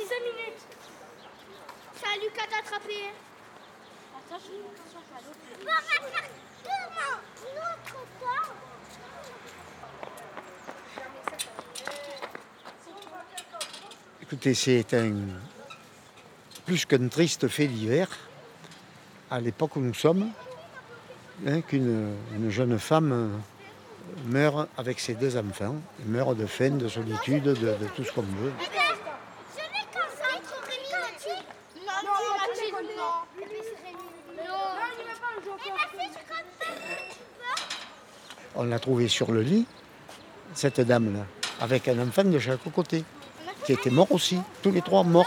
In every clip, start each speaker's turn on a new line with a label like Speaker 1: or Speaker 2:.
Speaker 1: Dans 5 minutes.
Speaker 2: Ça a Lucas d'attraper.
Speaker 1: Attends, je vais.
Speaker 2: On faire comment Notre temps.
Speaker 3: Écoutez, c'est un plus qu'un triste fait d'hiver à l'époque où nous sommes, hein, qu'une une jeune femme euh, meurt avec ses deux enfants, meurt de faim, de solitude, de, de tout ce qu'on veut.
Speaker 2: Eh bien, ce n'est qu'un centre Rémi Mathieu.
Speaker 1: Non, non, Mathilde, non.
Speaker 2: Non, il va pas jouer au Eh bien, si je compte pas.
Speaker 3: On l'a trouvée sur le lit, cette dame-là, avec un enfant de chaque côté, qui était mort aussi, tous les trois morts.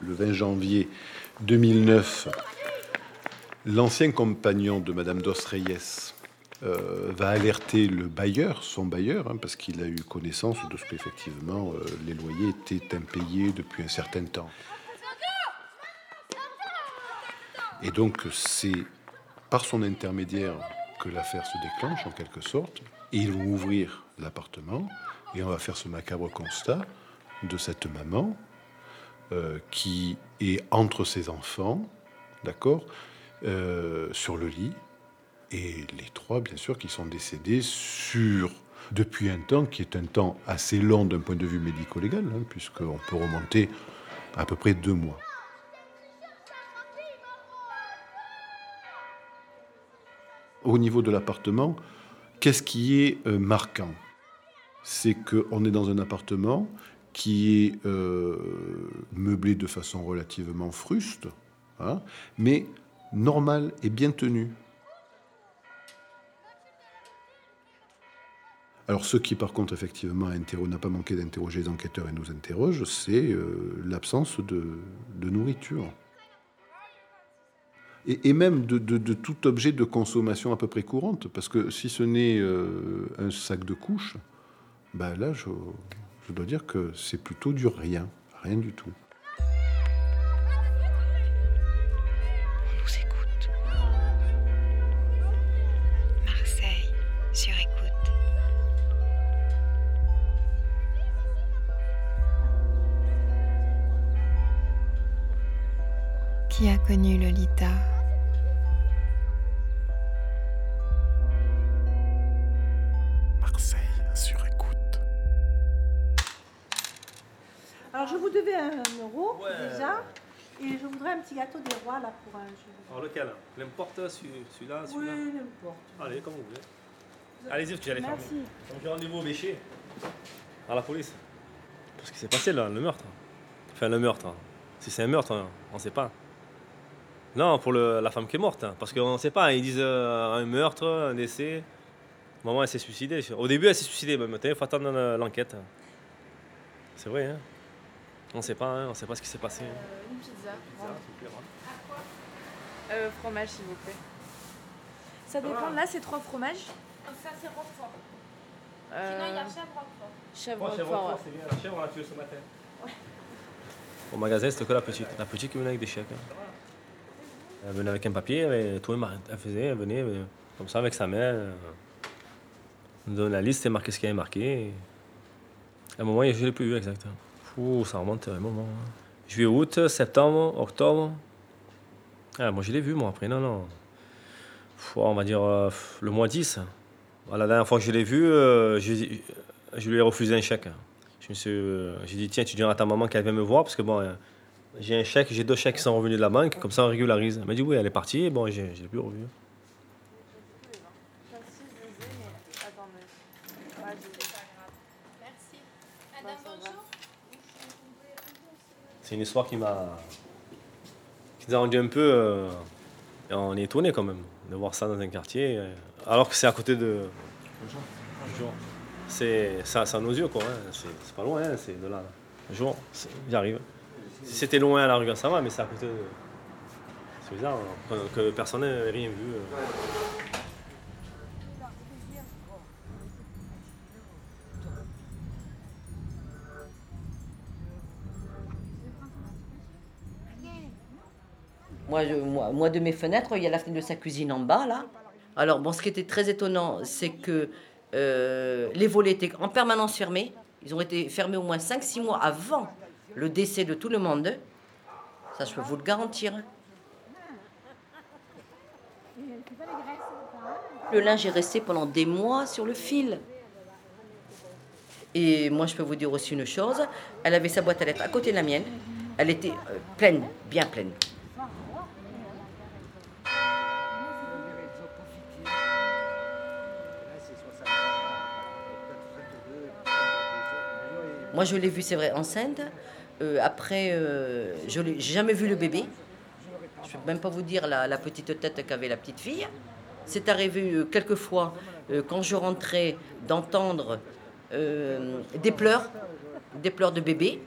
Speaker 4: Le 20 janvier 2009, l'ancien compagnon de Madame Dos Reyes euh, va alerter le bailleur, son bailleur, hein, parce qu'il a eu connaissance de ce qu'effectivement euh, les loyers étaient impayés depuis un certain temps. Et donc c'est par son intermédiaire que l'affaire se déclenche en quelque sorte, ils vont ouvrir l'appartement, et on va faire ce macabre constat de cette maman euh, qui est entre ses enfants, d'accord, euh, sur le lit, et les trois, bien sûr, qui sont décédés sur depuis un temps qui est un temps assez long d'un point de vue médico-légal, hein, puisqu'on peut remonter à peu près deux mois. Au niveau de l'appartement, qu'est-ce qui est euh, marquant? C'est qu'on est dans un appartement qui est euh, meublé de façon relativement fruste, hein, mais normal et bien tenu. Alors, ce qui, par contre, effectivement, n'a pas manqué d'interroger les enquêteurs et nous interroge, c'est euh, l'absence de nourriture. Et, même de, tout objet de consommation à peu près courante, parce que si ce n'est euh, un sac de couches, ben là, je dois dire que c'est plutôt du rien, rien du tout.
Speaker 5: Qui a connu Lolita
Speaker 6: Marseille sur écoute.
Speaker 7: Alors je vous devais un euro déjà. Et je voudrais un petit gâteau des rois là pour un jeu.
Speaker 8: Alors lequel? N'importe celui- celui-là,
Speaker 7: Oui,
Speaker 8: celui-là
Speaker 7: n'importe.
Speaker 8: Allez, comme vous voulez. Allez-y, parce que j'allais faire.
Speaker 7: Merci.
Speaker 8: Donc j'ai rendez-vous au Bécher. À la police. Parce que c'est passé là, le meurtre. Enfin, le meurtre. Si c'est un meurtre, on ne sait pas. Non, pour le- la femme qui est morte. hein, Parce qu'on ne sait pas. Ils disent euh, un meurtre, un décès. Maman, elle s'est suicidée. Au début, elle s'est suicidée. Mais maintenant, il faut attendre euh, l'enquête. C'est vrai, hein On ne sait pas, hein, on ne sait pas ce qui s'est passé.
Speaker 9: Une pizza. Euh, fromage, s'il vous plaît. Ça dépend. Là, c'est trois fromages.
Speaker 1: Ça, c'est Roquefort.
Speaker 9: Euh,
Speaker 1: Sinon, il y a chèvre Roquefort.
Speaker 9: chèvre
Speaker 8: Oh,
Speaker 9: Roquefort,
Speaker 8: c'est bien. La chèvre, on l'a tuée ce matin. Au magasin, c'était que la petite. La petite qui venait avec des chèques. hein. Elle venait avec un papier, elle, tout, elle faisait, elle venait euh, comme ça avec sa main. euh, Elle nous donnait la liste et marquait ce qu'il y avait marqué. À un moment, je ne l'ai plus vu exact. Ouh, ça remonte à un moment. hein. Juillet, août, septembre, octobre. Ah, moi, je l'ai vu, moi, après. Non, non. On va dire euh, le mois 10. Voilà, la dernière fois que je l'ai vu, euh, je, lui ai refusé un chèque. Je me suis, euh, j'ai dit tiens, tu diras à ta maman qu'elle vient me voir parce que bon, euh, j'ai un chèque, j'ai deux chèques qui sont revenus de la banque, comme ça on régularise. Elle m'a dit oui, elle est partie. Et bon, j'ai, je l'ai plus revu.
Speaker 1: Merci. Madame, bonjour.
Speaker 8: C'est une histoire qui m'a, qui nous a rendu un peu, euh, on est étonné quand même de voir ça dans un quartier, euh, alors que c'est à côté de. Bonjour. C'est ça, nos yeux quoi. hein. C'est, pas loin, hein, c'est de là. Bonjour, c'est- j'y arrive. Si c'était loin à la rigueur, ça va, mais c'est à côté de. C'est bizarre hein, que, personne n'ait rien vu. euh.
Speaker 10: Moi, moi, de mes fenêtres, il y a la fenêtre de sa cuisine en bas, là. Alors, bon, ce qui était très étonnant, c'est que euh, les volets étaient en permanence fermés. Ils ont été fermés au moins 5-6 mois avant le décès de tout le monde. Ça, je peux vous le garantir. Le linge est resté pendant des mois sur le fil. Et moi, je peux vous dire aussi une chose. Elle avait sa boîte à lettres à côté de la mienne. Elle était euh, pleine, bien pleine. Moi, je l'ai vue, c'est vrai, enceinte. Euh, après, euh, je n'ai jamais vu le bébé. Je ne peux même pas vous dire la, la petite tête qu'avait la petite fille. C'est arrivé euh, quelques fois, euh, quand je rentrais, d'entendre euh, des pleurs, des pleurs de bébé.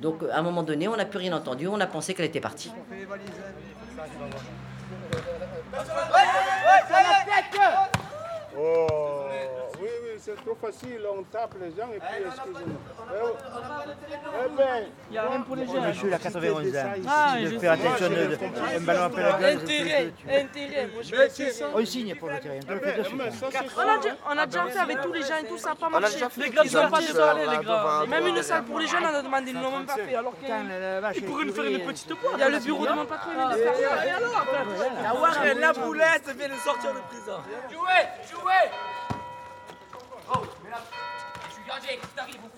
Speaker 10: Donc, à un moment donné, on n'a plus rien entendu. On a pensé qu'elle était partie.
Speaker 11: Oh, c'est trop facile. On tape les gens et puis excusez-moi. Eh ben,
Speaker 12: Il y a rien pour les jeunes.
Speaker 13: Monsieur, il a 91 ans.
Speaker 12: Ah,
Speaker 13: de faire attention,
Speaker 12: Moi, je-
Speaker 13: de- un ballon après la gueule.
Speaker 12: Intérêt, intérêt.
Speaker 13: On signe pour le terrain. On
Speaker 12: a déjà, on a déjà fait avec tous les gens et tout, ça n'a pas marché. Les gars, ils n'ont pas de parler,
Speaker 13: là,
Speaker 12: les gars. Même une salle pour les jeunes, on a demandé, ils ne l'ont même pas fait. Alors qu'ils pourraient nous faire une
Speaker 13: écurie.
Speaker 12: petite boîte. Il y a le bureau de mon patron, il vient de faire
Speaker 13: Ah ouais, la boulette vient de sortir de prison.
Speaker 12: Jouez, jouez
Speaker 14: T'arrive au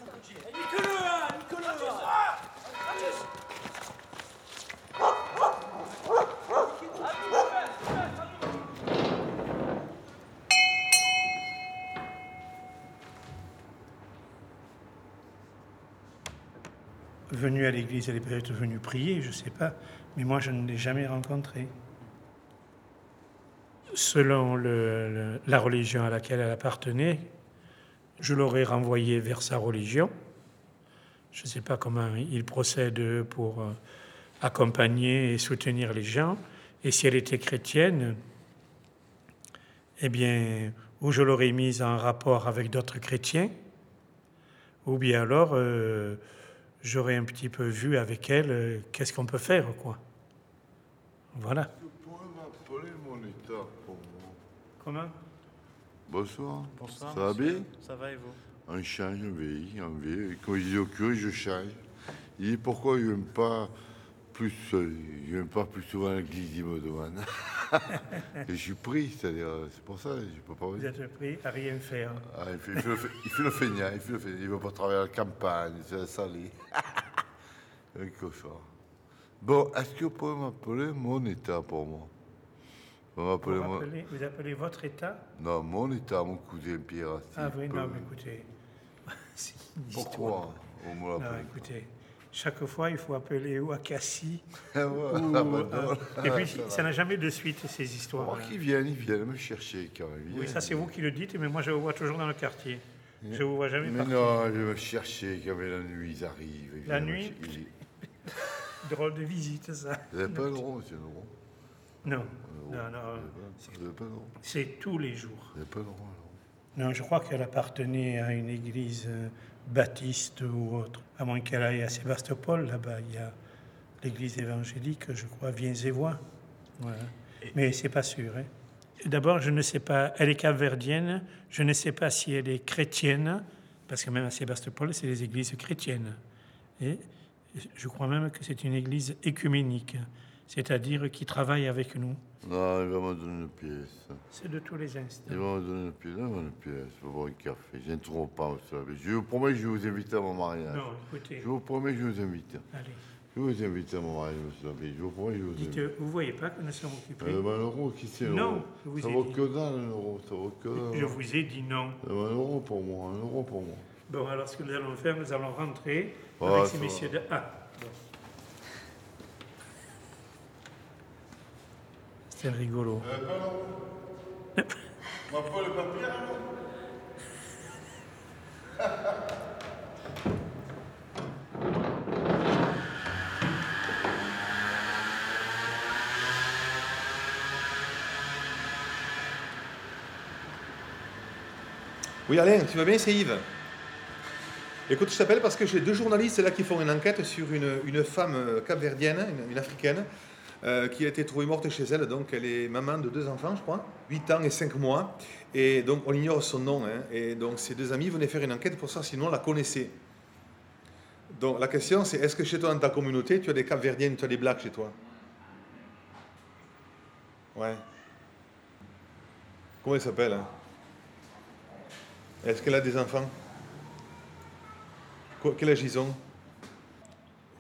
Speaker 15: Venu à l'église, elle est peut-être venue prier, je ne sais pas, mais moi je ne l'ai jamais rencontrée. Selon la religion à laquelle elle appartenait, je l'aurais renvoyée vers sa religion. Je ne sais pas comment il procède pour euh, accompagner et soutenir les gens. Et si elle était chrétienne, eh bien, ou je l'aurais mise en rapport avec d'autres chrétiens, ou bien alors euh, j'aurais un petit peu vu avec elle euh, qu'est-ce qu'on peut faire, quoi. Voilà.
Speaker 16: Vous pourrez m'appeler mon état pour moi.
Speaker 15: Comment?
Speaker 16: Bonsoir.
Speaker 13: Bonsoir,
Speaker 16: Ça va bien?
Speaker 13: Ça va et vous?
Speaker 16: On change, on vieillit, on vieillit. Quand il dit au curé, je change. Il dit pourquoi il ne vient pas plus, euh, pas plus souvent à l'église, il me demande. Et je suis pris, c'est-à-dire, euh, c'est pour ça, je ne peux pas
Speaker 15: Vous êtes pris à rien faire.
Speaker 16: Ah, il, fait, il fait le, il fait le feignant, il fait le feignant. Il ne veut pas travailler à la campagne, c'est la salée. Un cochon. Bon, est-ce que vous pouvez m'appeler mon état pour moi? Vous
Speaker 15: appelez, vous appelez votre état
Speaker 16: Non, mon état, mon cousin Pierre.
Speaker 15: Ah oui, non, mais écoutez. c'est une
Speaker 16: Pourquoi on me
Speaker 15: Non, écoutez, chaque fois, il faut appeler ou à Cassis.
Speaker 16: Ah ouais,
Speaker 15: ou,
Speaker 16: ah
Speaker 15: euh,
Speaker 16: non.
Speaker 15: et puis,
Speaker 16: Ça
Speaker 15: n'a jamais de suite, ces histoires.
Speaker 16: Oh, qu'ils viennent, ils viennent me chercher quand même.
Speaker 15: Oui, ça, c'est vous qui le dites, mais moi, je vous vois toujours dans le quartier. Je vous vois jamais
Speaker 16: Mais
Speaker 15: partir.
Speaker 16: non, je vais me chercher quand même la nuit, ils arrivent. ils
Speaker 15: La
Speaker 16: me
Speaker 15: nuit
Speaker 16: cher-
Speaker 15: Drôle de visite, ça.
Speaker 16: Vous n'avez pas le droit, monsieur Laurent
Speaker 15: Non,
Speaker 16: Euh,
Speaker 15: non, non.
Speaker 16: Vous n'avez pas le droit.
Speaker 15: C'est tous les jours.
Speaker 16: Vous n'avez pas le droit.
Speaker 15: Non, je crois qu'elle appartenait à une église euh, baptiste ou autre. À moins qu'elle aille à Sébastopol, là-bas, il y a l'église évangélique, je crois, Viens-et-Voix. Voilà. Mais c'est pas sûr. hein. D'abord, je ne sais pas, elle est capverdienne, je ne sais pas si elle est chrétienne, parce que même à Sébastopol, c'est des églises chrétiennes. Et je crois même que c'est une église écuménique, c'est-à-dire qui travaille avec nous.
Speaker 16: Non, il va me donner une pièce.
Speaker 15: C'est de tous les instants.
Speaker 16: Il va me donner une pièce. Une pièce pour boire un café. Je ne trouve pas. Je vous promets que je vais vous inviter à mon mariage.
Speaker 15: Non, écoutez.
Speaker 16: Je vous promets que je vous invite.
Speaker 15: Allez.
Speaker 16: Je vais vous inviter à mon mariage, monsieur l'abbé. Je vous promets je vous
Speaker 15: Dites,
Speaker 16: invite.
Speaker 15: vous voyez pas que nous sommes occupés
Speaker 16: Euh, ben, l'euro, qui c'est
Speaker 15: Non, je vous
Speaker 16: Ça
Speaker 15: ai
Speaker 16: vaut
Speaker 15: dit.
Speaker 16: que dalle, un euro. Ça vaut que dalle.
Speaker 15: Je vous ai dit non.
Speaker 16: Ben, un euro pour moi, un euro pour moi.
Speaker 15: Bon, alors ce que nous allons faire, nous allons rentrer
Speaker 16: Ah,
Speaker 15: avec ces messieurs de... Ah, bon. C'est rigolo.
Speaker 16: Ma pas le papier,
Speaker 17: Oui, Alain, tu vas bien, c'est Yves. Écoute, je t'appelle parce que j'ai deux journalistes là qui font une enquête sur une, une femme euh, capverdienne, une, une africaine, euh, qui a été trouvée morte chez elle. Donc, elle est maman de deux enfants, je crois, 8 ans et 5 mois. Et donc, on ignore son nom. hein. Et donc, ses deux amis venaient faire une enquête pour ça, sinon on la connaissait. Donc, la question, c'est est-ce que chez toi, dans ta communauté, tu as des capverdiennes, tu as des blacks chez toi? Ouais. Comment elle s'appelle hein? Est-ce qu'elle a des enfants? Quel âge ils ont?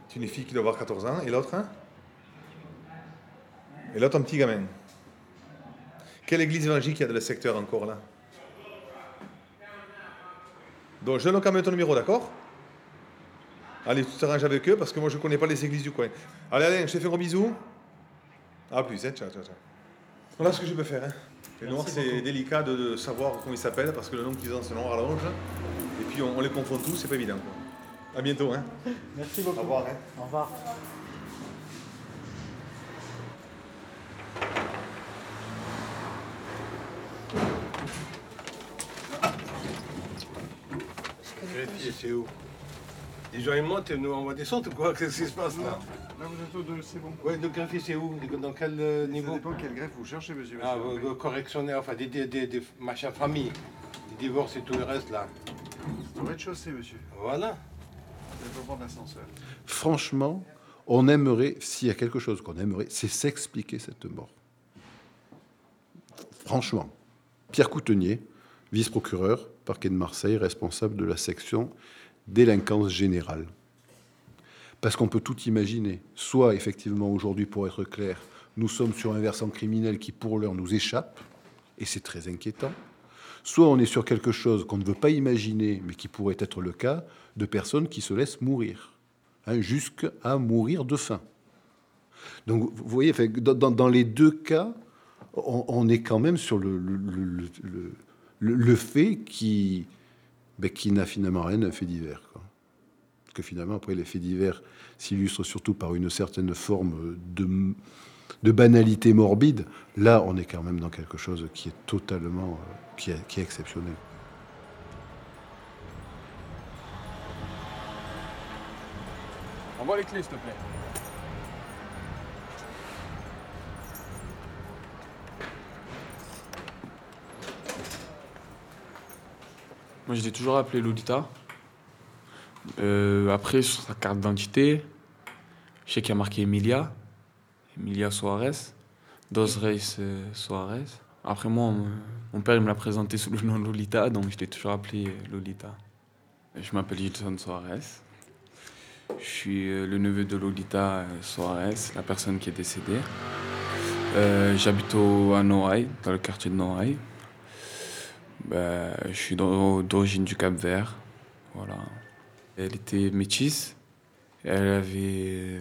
Speaker 17: C'est une fille qui doit avoir 14 ans. Et l'autre hein? Et l'autre, un petit gamin. Quelle église évangélique il y a dans le secteur encore là? Donc, je donne quand même ton numéro, d'accord? Allez, tu t'arranges avec eux parce que moi je ne connais pas les églises du coin. Allez, Alain, je te fais un gros bisou. À plus, hein, ciao, ciao, ciao. Voilà ce que je peux faire. Hein. Les noirs, c'est délicat de, de savoir comment ils s'appellent parce que le nom qu'ils ont, c'est noir à l'orange. Et puis on, on les confond tous, c'est pas évident. Quoi. À bientôt. Hein.
Speaker 13: Merci beaucoup.
Speaker 17: Au revoir. Hein.
Speaker 13: Au revoir.
Speaker 18: Greffier, c'est où Les gens ils montent et nous on va descendre ou quoi Qu'est-ce qui se passe là
Speaker 11: Là, vous êtes au deux, c'est bon.
Speaker 18: Ouais, le greffier c'est où Dans quel euh, niveau
Speaker 11: Ça dépend quel greffe vous cherchez, monsieur.
Speaker 18: Ah,
Speaker 11: monsieur.
Speaker 18: euh, correctionnaire, enfin des, des, des, des machins famille, des divorces et tout le reste là.
Speaker 11: C'est au rez-de-chaussée, monsieur.
Speaker 18: Voilà.
Speaker 11: Vous n'allez pas prendre l'ascenseur.
Speaker 4: Franchement, on aimerait, s'il y a quelque chose qu'on aimerait, c'est s'expliquer cette mort. Franchement. Pierre Coutenier, vice-procureur, parquet de Marseille, responsable de la section délinquance générale. Parce qu'on peut tout imaginer. Soit, effectivement, aujourd'hui, pour être clair, nous sommes sur un versant criminel qui, pour l'heure, nous échappe, et c'est très inquiétant. Soit on est sur quelque chose qu'on ne veut pas imaginer, mais qui pourrait être le cas, de personnes qui se laissent mourir, hein, jusqu'à mourir de faim. Donc, vous voyez, dans, les deux cas, on, est quand même sur le- le- fait qui, ben, qui n'a finalement rien d'un fait divers. Parce que finalement, après, les faits divers s'illustrent surtout par une certaine forme de, de banalité morbide. Là, on est quand même dans quelque chose qui est totalement, euh, qui est exceptionnel.
Speaker 12: Envoie les clés, s'il te plaît.
Speaker 19: Moi, je l'ai toujours appelé Lolita. Euh, après, sur sa carte d'identité, je sais qu'il y a marqué Emilia. Emilia Soares. Dos Reis euh, Soares. Après, moi, mon, père il me l'a présenté sous le nom Lolita, donc je l'ai toujours appelé euh, Lolita. Je m'appelle Gilson Soares. Je suis le neveu de Lolita Soares, la personne qui est décédée. J'habite à Noailles, dans le quartier de Noailles. Ben, je suis d'o- d'origine du Cap Vert. Voilà. Elle était métisse. Elle avait euh,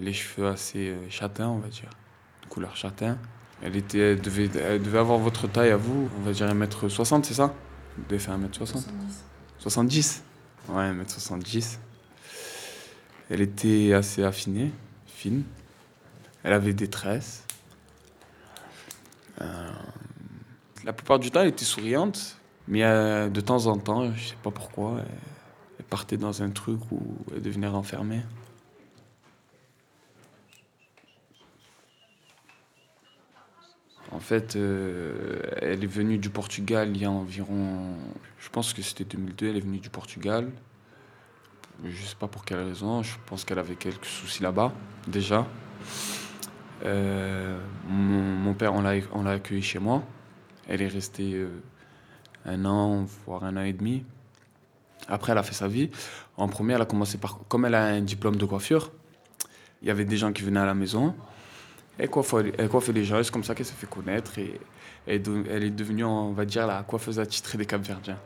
Speaker 19: les cheveux assez euh, châtains, on va dire, de couleur châtain. Elle, était, elle, devait, elle devait avoir votre taille à vous, on va dire 1m60, c'est ça? Vous devez faire 1m60
Speaker 1: 70.
Speaker 19: 70 Ouais, 1m70. Elle était assez affinée, fine. Elle avait des tresses. Euh, la plupart du temps, elle était souriante, mais euh, de temps en temps, je sais pas pourquoi, elle, partait dans un truc où elle devenait renfermée. En fait, euh, elle est venue du Portugal il y a environ, je pense que c'était 2002, elle est venue du Portugal. Je sais pas pour quelle raison, je pense qu'elle avait quelques soucis là-bas, déjà. Euh, mon, père, on l'a accueilli chez moi. Elle est restée euh, un an, voire un an et demi. Après, elle a fait sa vie. En premier, elle a commencé par. Comme elle a un diplôme de coiffure, il y avait des gens qui venaient à la maison. Elle coiffait, elle coiffait les gens, c'est comme ça qu'elle s'est fait connaître. Et elle est de- elle est devenue, on va dire, la coiffeuse attitrée des Capverdiens.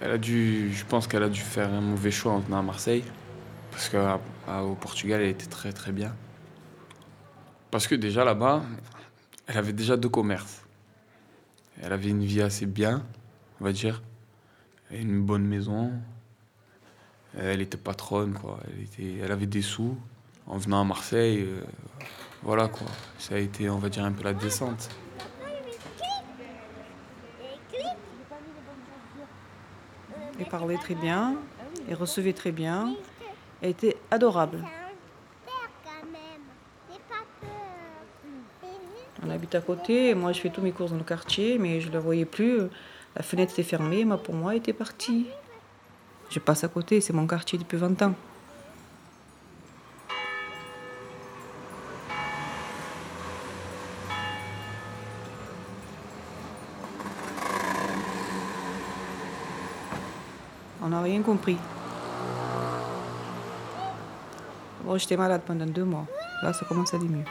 Speaker 19: Elle a dû, je pense qu'elle a dû faire un mauvais choix en venant à Marseille. Parce qu'au Portugal, elle était très très bien. Parce que déjà là-bas, elle avait déjà deux commerces. Elle avait une vie assez bien, on va dire. Une bonne maison. Elle était patronne, quoi. Elle avait des sous. En venant à Marseille, euh, voilà quoi. Ça a été, on va dire, un peu la descente.
Speaker 20: Elle parlait très bien, elle recevait très bien, elle était adorable. On habite à côté, moi je fais tous mes courses dans le quartier, mais je ne la voyais plus. La fenêtre était fermée, moi pour moi était partie. Je passe à côté, c'est mon quartier depuis 20 ans. On n'a rien compris. Bon, j'étais malade pendant deux mois. Là, ça commence à aller mieux.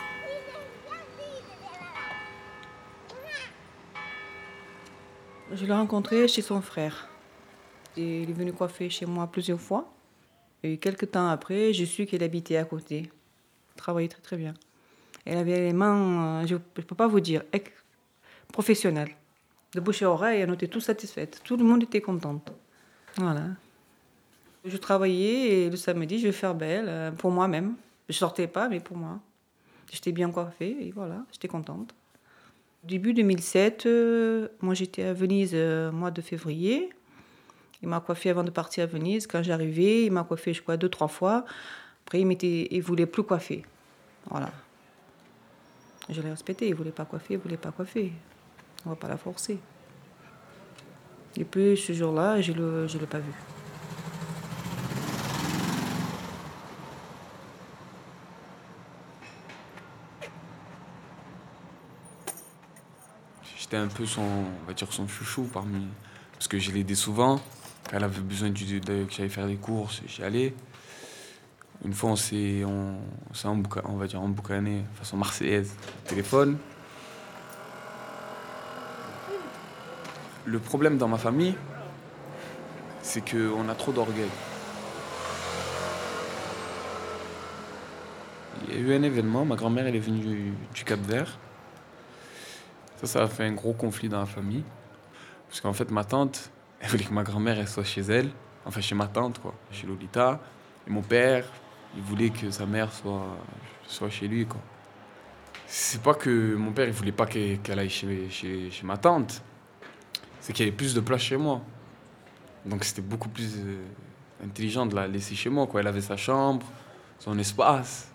Speaker 20: Je l'ai rencontré chez son frère. Et il est venu coiffer chez moi plusieurs fois. Et quelques temps après, je su qu'elle habitait à côté. Travaillait très très bien. Elle avait les mains, euh, je ne peux pas vous dire, professionnelles. De bouche à oreille, on était tous satisfaites. Tout le monde était content. Voilà. Je travaillais et le samedi, je vais faire belle euh, pour moi-même. Je sortais pas, mais pour moi. J'étais bien coiffée et voilà, j'étais contente. Début 2007, euh, moi j'étais à Venise euh, mois de février. Il m'a coiffé avant de partir à Venise. Quand j'arrivais, il m'a coiffé, je crois, deux, trois fois. Après, il il voulait plus coiffer. Voilà. Je l'ai respecté. Il voulait pas coiffer, il voulait pas coiffer. On va pas la forcer. Et puis ce jour-là, je ne l'ai pas vu.
Speaker 19: J'étais un peu son, on va dire son chouchou parmi. Parce que je l'aidais souvent. Quand elle avait besoin que j'aille faire des courses, j'y allais. Une fois, on s'est on, on on va dire emboucané, façon marseillaise, au téléphone. Le problème dans ma famille, c'est qu'on a trop d'orgueil. Il y a eu un événement, ma grand-mère elle est venue du, du Cap Vert. Ça, ça a fait un gros conflit dans la famille. Parce qu'en fait, ma tante, elle voulait que ma grand-mère soit chez elle, enfin chez ma tante, quoi, chez Lolita. Et mon père, il voulait que sa mère soit, soit chez lui, quoi. C'est pas que mon père, il voulait pas qu'elle qu'elle aille chez, chez, chez ma tante. C'est qu'il y avait plus de place chez moi. Donc c'était beaucoup plus euh, intelligent de la laisser chez moi, quoi. Elle avait sa chambre, son espace.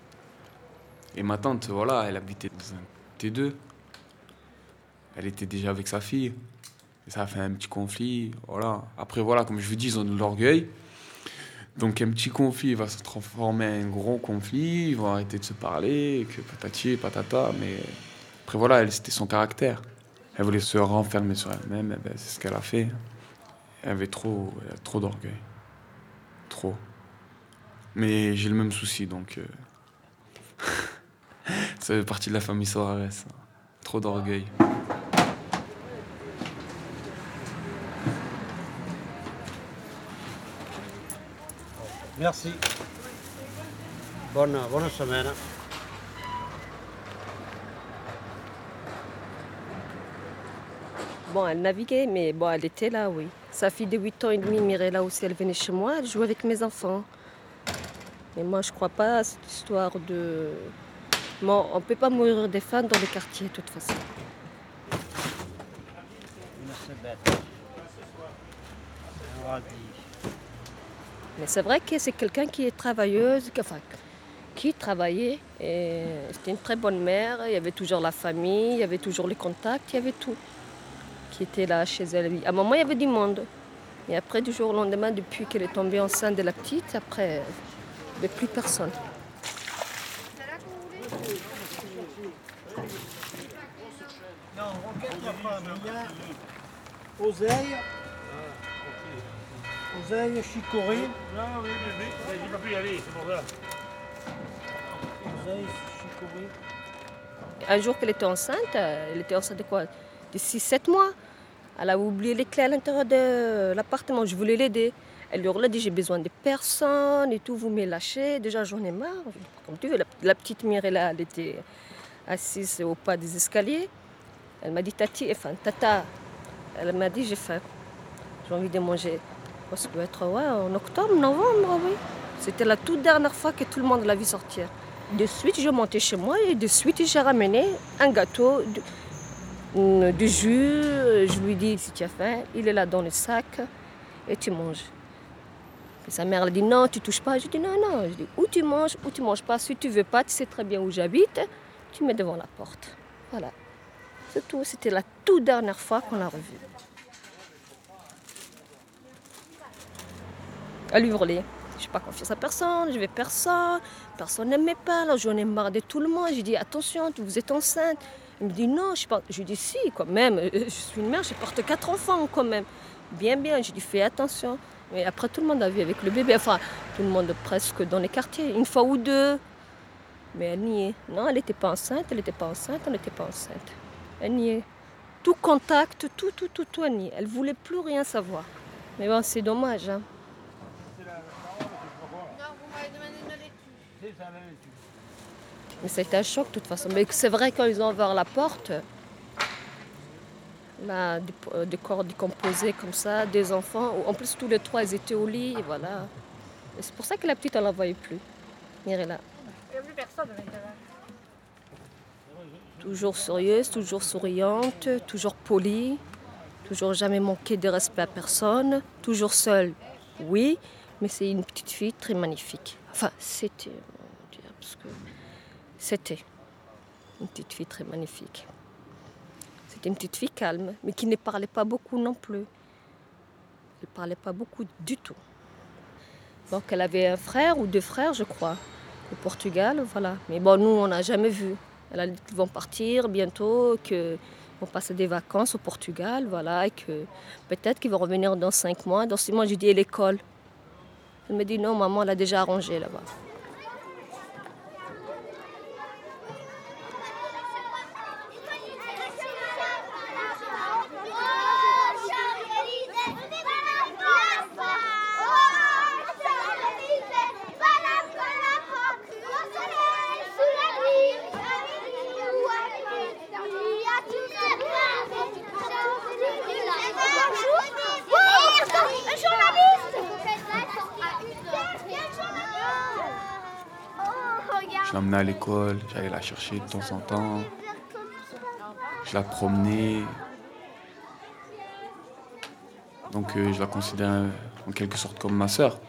Speaker 19: Et ma tante, voilà, elle habitait dans un T2. Elle était déjà avec sa fille. Et ça a fait un petit conflit. Voilà. Après, voilà, comme je vous dis, ils ont de l'orgueil. Donc, un petit conflit va se transformer en un gros conflit. Ils vont arrêter de se parler, que patati, patata. Mais après, voilà, elle, c'était son caractère. Elle voulait se renfermer sur elle-même. eh ben, c'est ce qu'elle a fait. Elle avait trop, trop d'orgueil. Trop. Mais j'ai le même souci, donc. euh, ça fait partie de la famille Soares. Trop d'orgueil.
Speaker 13: Merci. Bonne, bonne semaine.
Speaker 21: Bon, elle naviguait, mais bon, elle était là, oui. Sa fille de 8 ans et demi, Mirella aussi, elle venait chez moi, elle jouait avec mes enfants. Mais moi, je crois pas à cette histoire de... Bon, on ne peut pas mourir des femmes dans les quartiers, de toute façon
Speaker 13: bête. On va dire.
Speaker 21: Mais c'est vrai que c'est quelqu'un qui est travailleuse, qui- travaillait. Et c'était une très bonne mère. Il y avait toujours la famille, il y avait toujours les contacts, il y avait tout qui était là chez elle. À un moment, il y avait du monde. Et après, du jour au lendemain, depuis qu'elle est tombée enceinte de la petite, après, il n'y avait plus personne.
Speaker 13: Non, femme, il y a Oseille. Oseille, Chicorée.
Speaker 22: Non, oui, mais, mais j'ai pas pu y aller, c'est pour ça.
Speaker 13: Oseille, Chicorée.
Speaker 21: Un jour qu'elle était enceinte, elle était enceinte de quoi? De 6-7 mois. Elle a oublié les clés à l'intérieur de l'appartement. Je voulais l'aider. Elle lui a dit J'ai besoin de personne et tout, vous me lâchez. Déjà, j'en ai marre. Comme tu veux, la, la petite Mirella, elle était assise au pas des escaliers. Elle m'a dit Tati, enfin, Tata. Elle m'a dit J'ai faim. J'ai envie de manger. Ça doit être ouais, en octobre, novembre, oui. C'était la toute dernière fois que tout le monde l'a vu sortir. De suite, je montais chez moi et de suite, j'ai ramené un gâteau, du, mm, jus. Je lui dis, si tu as faim, il est là dans le sac et tu manges. Sa mère elle dit, non, tu touches pas. Je dis, non, non. Je dis, ou tu manges ou tu manges pas. Si tu veux pas, tu sais très bien où j'habite, tu mets devant la porte. Voilà. C'est tout. C'était la toute dernière fois qu'on l'a revue. Elle hurlait. Je n'ai pas confiance à personne, je vais personne, personne n'aimait pas, là j'en ai marre de tout le monde. J'ai dit attention, vous êtes enceinte. Il me dit non, je porte. Je lui dis si, quand même, euh, je suis une mère, je porte quatre enfants quand même. Bien, bien, j'ai dit fais attention. Mais après tout le monde a vu avec le bébé, enfin tout le monde presque dans les quartiers, une fois ou deux. Mais elle niait. Non, elle n'était pas enceinte, elle n'était pas enceinte, elle n'était pas enceinte. Elle niait. Tout contact, tout, tout, tout, tout, elle niait. Elle voulait plus rien savoir. Mais bon, c'est dommage. Hein. Mais été un choc de toute façon. Mais c'est vrai quand ils ont ouvert la porte, là, des, euh, des corps décomposés comme ça, des enfants. En plus, tous les trois, ils étaient au lit, et voilà. Et c'est pour ça que la petite, elle n'en voyait plus. Mirella.
Speaker 1: Il n'y a plus personne.
Speaker 21: Toujours sérieuse, toujours souriante, toujours polie, toujours jamais manqué de respect à personne, toujours seule, oui, mais c'est une petite fille très magnifique. Enfin, c'était, parce que c'était une petite fille très magnifique. C'était une petite fille calme, mais qui ne parlait pas beaucoup non plus. Elle ne parlait pas beaucoup du tout. Donc elle avait un frère ou deux frères, je crois, au Portugal, voilà. Mais bon, nous, on n'a jamais vu. Elle a dit qu'ils vont partir bientôt, qu'ils vont passer des vacances au Portugal, voilà, et que peut-être qu'ils vont revenir dans cinq mois. Dans six mois, j'ai dit, et l'école Elle me dit, non, maman, elle a déjà arrangé là-bas.
Speaker 19: Je l'emmenais à l'école, j'allais la chercher de temps en temps. Je la promenais. Donc euh, je la considère en quelque sorte comme ma sœur.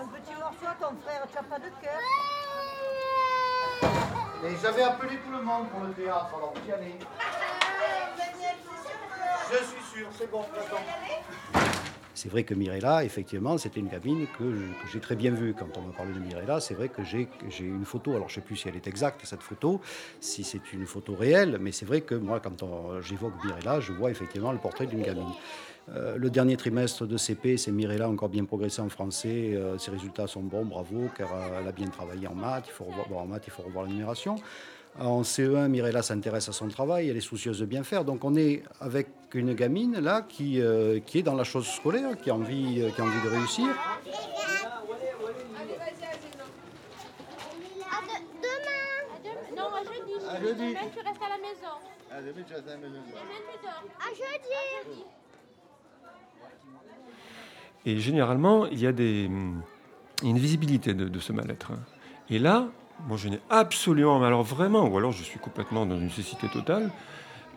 Speaker 7: Un petit morceau à ton frère, tu n'as pas de cœur
Speaker 13: Mais j'avais appelé tout le monde vous y allez. Je suis sûr, c'est bon, j'attends.
Speaker 23: C'est vrai que Mirella, effectivement, c'était une gamine que, j'ai très bien vue. Quand on me parle de Mirella, c'est vrai que j'ai une photo. Alors, je ne sais plus si elle est exacte, cette photo, si c'est une photo réelle, mais c'est vrai que moi, quand j'évoque Mirella, je vois effectivement le portrait d'une gamine. Euh, le dernier trimestre de CP, c'est Mirella encore bien progressé en français. euh, ses résultats sont bons, bravo, car euh, elle a bien travaillé en maths. Il faut revoir, bon, en maths, il faut revoir l'énumération. En CE1, Mirella s'intéresse à son travail, elle est soucieuse de bien faire. Donc on est avec une gamine là qui, euh, qui est dans la chose scolaire, qui a envie, euh, qui a envie de réussir.
Speaker 1: Non, moi jeudi.
Speaker 13: À jeudi.
Speaker 1: Demain, tu restes à la maison.
Speaker 13: Demain, tu restes à la maison.
Speaker 1: Demain, tu dors. À jeudi.
Speaker 24: Et généralement, il y a des, une visibilité de, de ce mal-être. Et là, moi, je n'ai absolument, mais alors vraiment, ou alors je suis complètement dans une cécité totale,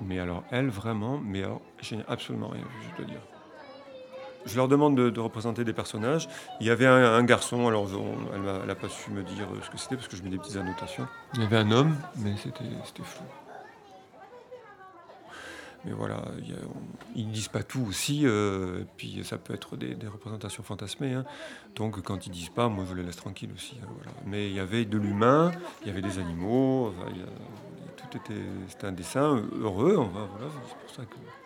Speaker 24: mais alors elle, vraiment, mais alors, je n'ai absolument rien vu, je dois dire. Je leur demande de, représenter des personnages. Il y avait un, garçon, alors elle n'a pas su me dire ce que c'était parce que je mets des petites annotations. Il y avait un homme, mais c'était c'était flou. Mais voilà, ils ne disent pas tout aussi, euh, et puis ça peut être des, représentations fantasmées. hein. Donc quand ils disent pas, moi je les laisse tranquilles aussi. hein. Mais il y avait de l'humain, il y avait des animaux, tout était, c'était un dessin heureux, voilà, c'est pour ça que...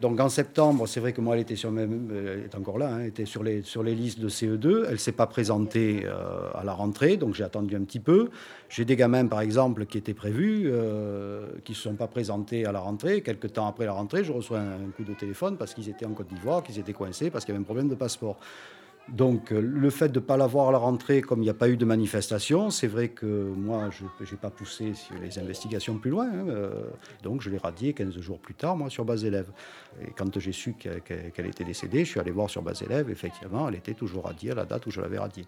Speaker 23: Donc en septembre, c'est vrai que moi, elle était, sur est encore là, hein, était sur les, listes de CE2. Elle ne s'est pas présentée euh, à la rentrée, donc j'ai attendu un petit peu. J'ai des gamins, par exemple, qui étaient prévus, euh, qui ne se sont pas présentés à la rentrée. Quelques temps après la rentrée, je reçois un coup de téléphone parce qu'ils étaient en Côte d'Ivoire, qu'ils étaient coincés, parce qu'il y avait un problème de passeport. Donc euh, le fait de ne pas l'avoir à la rentrée, comme il n'y a pas eu de manifestation, c'est vrai que moi, je n'ai pas poussé les investigations plus loin. hein, euh, donc je l'ai radiée 15 jours plus tard, moi, sur base élève. Et quand j'ai su qu'elle était décédée, je suis allé voir sur base élève. Effectivement, elle était toujours radiée à la date où je l'avais radiée.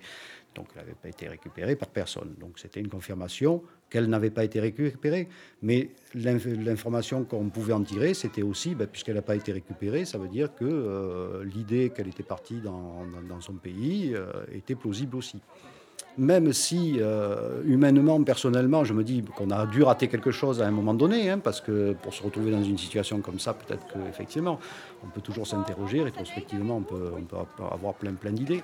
Speaker 23: Donc elle n'avait pas été récupérée par personne. Donc c'était une confirmation qu'elle n'avait pas été récupérée. Mais l'information qu'on pouvait en tirer, c'était aussi, ben, puisqu'elle n'a pas été récupérée, ça veut dire que euh, l'idée qu'elle était partie dans, son pays euh, était plausible aussi. Même si, euh, humainement, personnellement, je me dis qu'on a dû rater quelque chose à un moment donné, hein, parce que pour se retrouver dans une situation comme ça, peut-être qu'effectivement, on peut toujours s'interroger, rétrospectivement, on peut, on peut avoir plein, plein d'idées.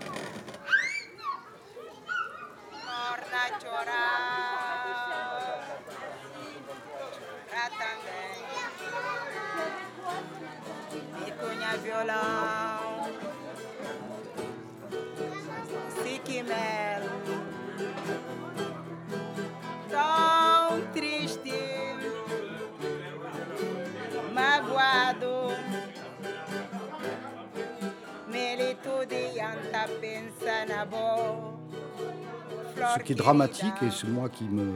Speaker 23: Dramatique, et c'est moi qui me,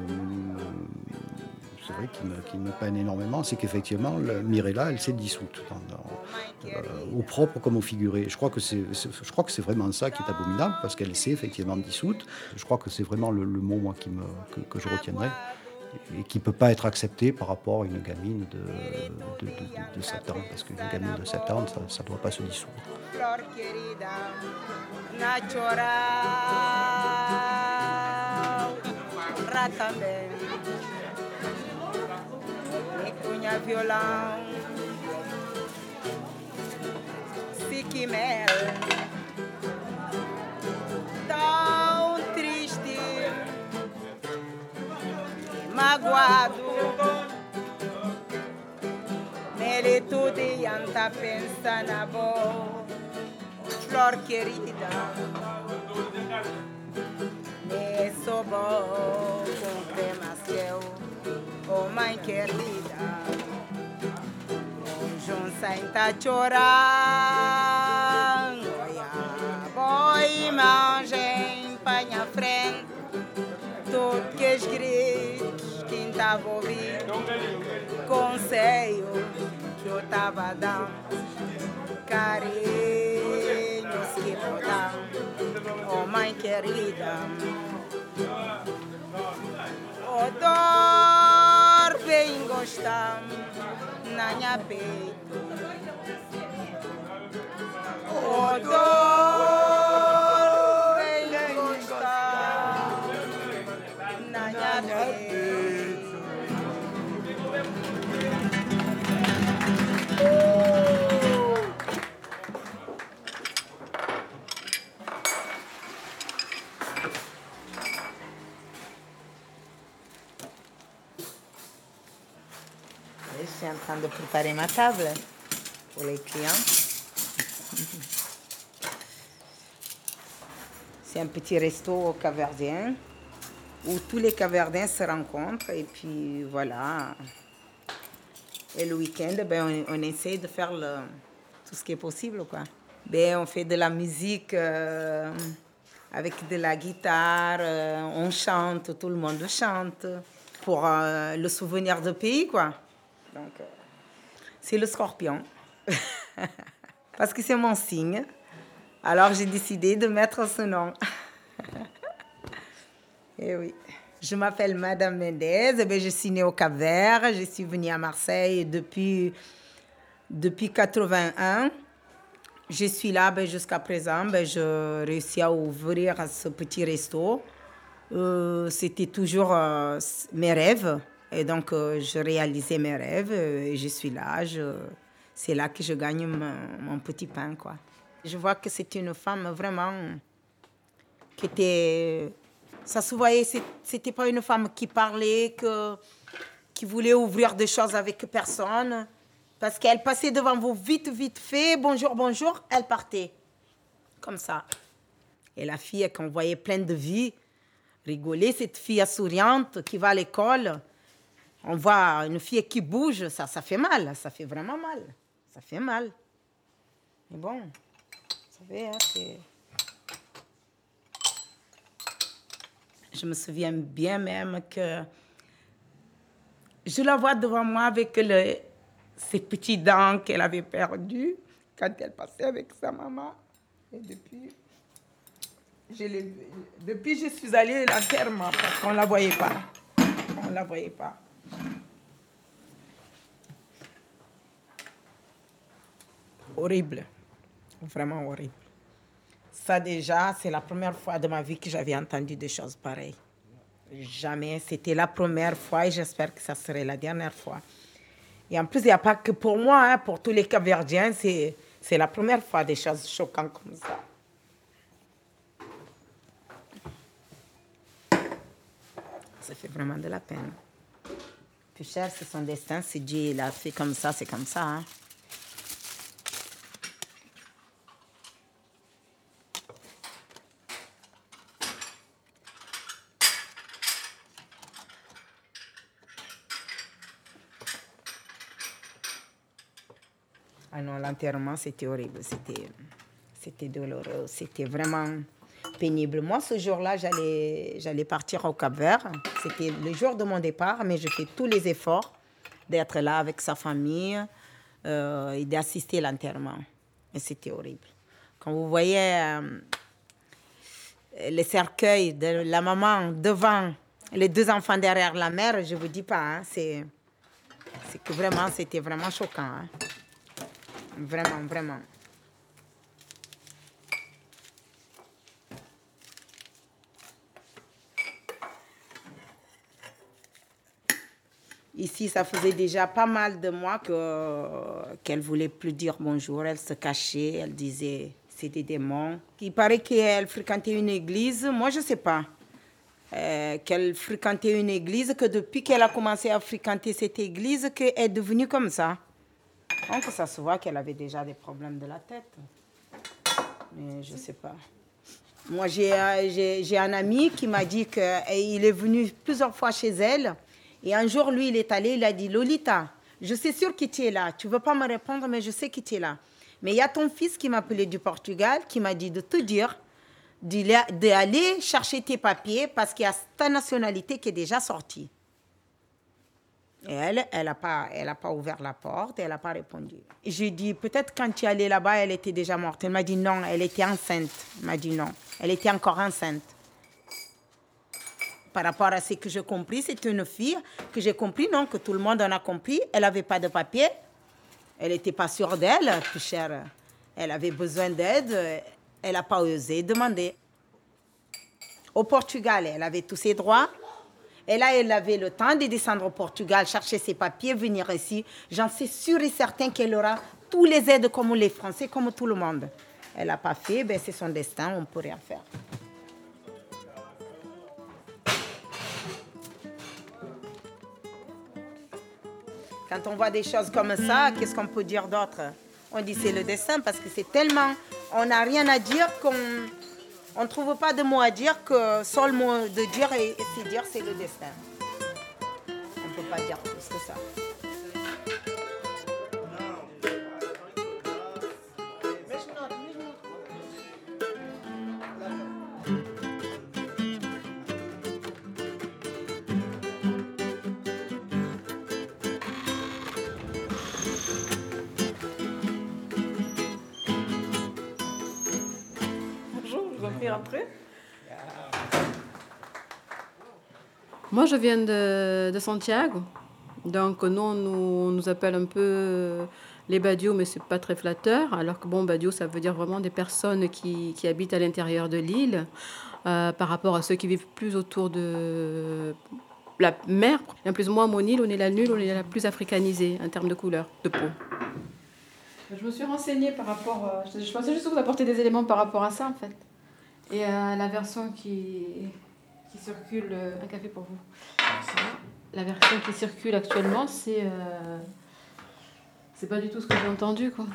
Speaker 23: c'est vrai, qui me, qui me, peine énormément, c'est qu'effectivement, Mirella, elle s'est dissoute, euh, au propre comme au figuré. Je crois que c'est, vraiment ça qui est abominable, parce qu'elle s'est effectivement dissoute. Je crois que c'est vraiment le, mot moi, qui me, que, que je retiendrai et qui ne peut pas être accepté par rapport à une gamine de, de, de, de 7 ans, parce qu'une gamine de 7 ans, ça ne doit pas se dissoudre.
Speaker 25: Punha violão, Siquimel, tão triste, magoado. Nele tudo anda pensa na boa, flor querida. Me sou querida. Jun Sainta chorando, boi mangem panha frente, tudo que os gritos que estava ouvindo, conselho que eu estava dando, carinhos que eu dando, oh mãe querida, oh dor encosta na minha peito. Oh, train de préparer ma table pour les clients. C'est un petit resto caverdien où tous les caverdiens se rencontrent et puis voilà. Et le week-end, ben, on, on essaie de faire tout ce qui est possible. Quoi. Ben, on fait de la musique euh, avec de la guitare, euh, on chante, tout le monde chante pour euh, le souvenir de pays. quoi. Donc, euh, c'est le scorpion. Parce que c'est mon signe. Alors j'ai décidé de mettre ce nom. Et oui. Je m'appelle Madame Mendez. Eh bien, je suis née au Cap-Vert. Je suis venue à Marseille depuis, depuis 81. Je suis là ben, jusqu'à présent. Ben, je réussis à ouvrir ce petit resto. Euh, C'était toujours euh, mes rêves. Et donc, euh, je réalisais mes rêves euh, et je suis là. C'est là que je gagne mon, mon, petit pain, quoi. Je vois que c'est une femme vraiment qui était... Ça se voyait, c'était pas une femme qui parlait, que, qui voulait ouvrir des choses avec personne. Parce qu'elle passait devant vous vite, vite fait, bonjour, bonjour, elle partait. Comme ça. Et la fille qu'on voyait pleine de vie, rigoler, cette fille souriante qui va à l'école, on voit une fille qui bouge, ça, ça fait mal, ça fait vraiment mal. Ça fait mal. Mais bon, vous savez, hein, c'est... Je me souviens bien même que je la vois devant moi avec ses petits dents qu'elle avait perdues quand elle passait avec sa maman. Et depuis, Je depuis je suis allée à l'enterrement, parce qu'on ne la voyait pas. On ne la voyait pas. Horrible. Vraiment horrible. Ça déjà, c'est la première fois de ma vie que j'avais entendu des choses pareilles. Jamais. C'était la première fois et j'espère que ça serait la dernière fois. Et en plus, il n'y a pas que pour moi, hein, pour tous les Capverdiens, c'est, c'est la première fois des choses choquantes comme ça. Ça fait vraiment de la peine. Plus cher, c'est son destin. Si Dieu l'a fait comme ça, c'est comme ça. hein. Ah non, l'enterrement, c'était horrible. C'était, c'était douloureux. C'était vraiment pénible. Moi, ce jour-là, j'allais, partir au Cap-Vert. C'était le jour de mon départ, mais je fais tous les efforts d'être là avec sa famille euh, et d'assister à l'enterrement. Mais c'était horrible. Quand vous voyez euh, le cercueil de la maman devant les deux enfants derrière la mère, je vous dis pas, hein, c'est que vraiment, c'était vraiment choquant. hein. Vraiment, vraiment. Ici, ça faisait déjà pas mal de mois que, qu'elle voulait plus dire bonjour. Elle se cachait, elle disait c'est des démons. Il paraît qu'elle fréquentait une église, moi je sais pas. Euh, qu'elle fréquentait une église, que depuis qu'elle a commencé à fréquenter cette église, qu'elle est devenue comme ça. Donc ça se voit qu'elle avait déjà des problèmes de la tête. Mais je sais pas. Moi, euh, j'ai un ami qui m'a dit qu'il est venu plusieurs fois chez elle. Et un jour, lui, il est allé, il a dit, Lolita, je suis sûr que tu es là. Tu ne veux pas me répondre, mais je sais que tu es là. Mais il y a ton fils qui m'a appelé du Portugal, qui m'a dit de te dire d'aller chercher tes papiers parce qu'il y a ta nationalité qui est déjà sortie. Et elle, elle n'a pas, pas ouvert la porte, elle n'a pas répondu. J'ai dit, peut-être quand tu es allée là-bas, elle était déjà morte. Elle m'a dit non, elle était enceinte. Elle m'a dit non, elle était encore enceinte. Par rapport à ce que j'ai compris, c'est une fille que j'ai compris, non, que tout le monde en a compris. Elle n'avait pas de papier, elle n'était pas sûre d'elle, plus chère. Elle avait besoin d'aide, elle n'a pas osé demander. Au Portugal, elle avait tous ses droits. Et là, elle avait le temps de descendre au Portugal, chercher ses papiers, venir ici. J'en suis sûre et certain qu'elle aura tous les aides comme les Français, comme tout le monde. Elle n'a pas fait, ben c'est son destin, on ne peut rien faire. Quand on voit des choses comme ça, qu'est-ce qu'on peut dire d'autre? On dit c'est le destin parce que c'est tellement... On n'a rien à dire qu'on on ne trouve pas de mots à dire que seul mot de dire et, et dire c'est le destin. On ne peut pas dire plus que ça.
Speaker 26: Moi, je viens de, de Santiago. Donc, nous, on nous, on nous appelle un peu euh, les badios, mais c'est pas très flatteur. Alors que, bon, badio, ça veut dire vraiment des personnes qui, qui habitent à l'intérieur de l'île, euh, par rapport à ceux qui vivent plus autour de la mer. Et en plus, moi, mon île, on est la nulle, on est la plus africanisée en termes de couleur de peau. Je me suis renseignée par rapport. euh, je, je pensais juste vous apporter des éléments par rapport à ça, en fait. Et euh, la version qui, qui circule. euh, un café pour vous. La version qui circule actuellement, c'est. euh, c'est pas du tout ce que j'ai entendu, quoi.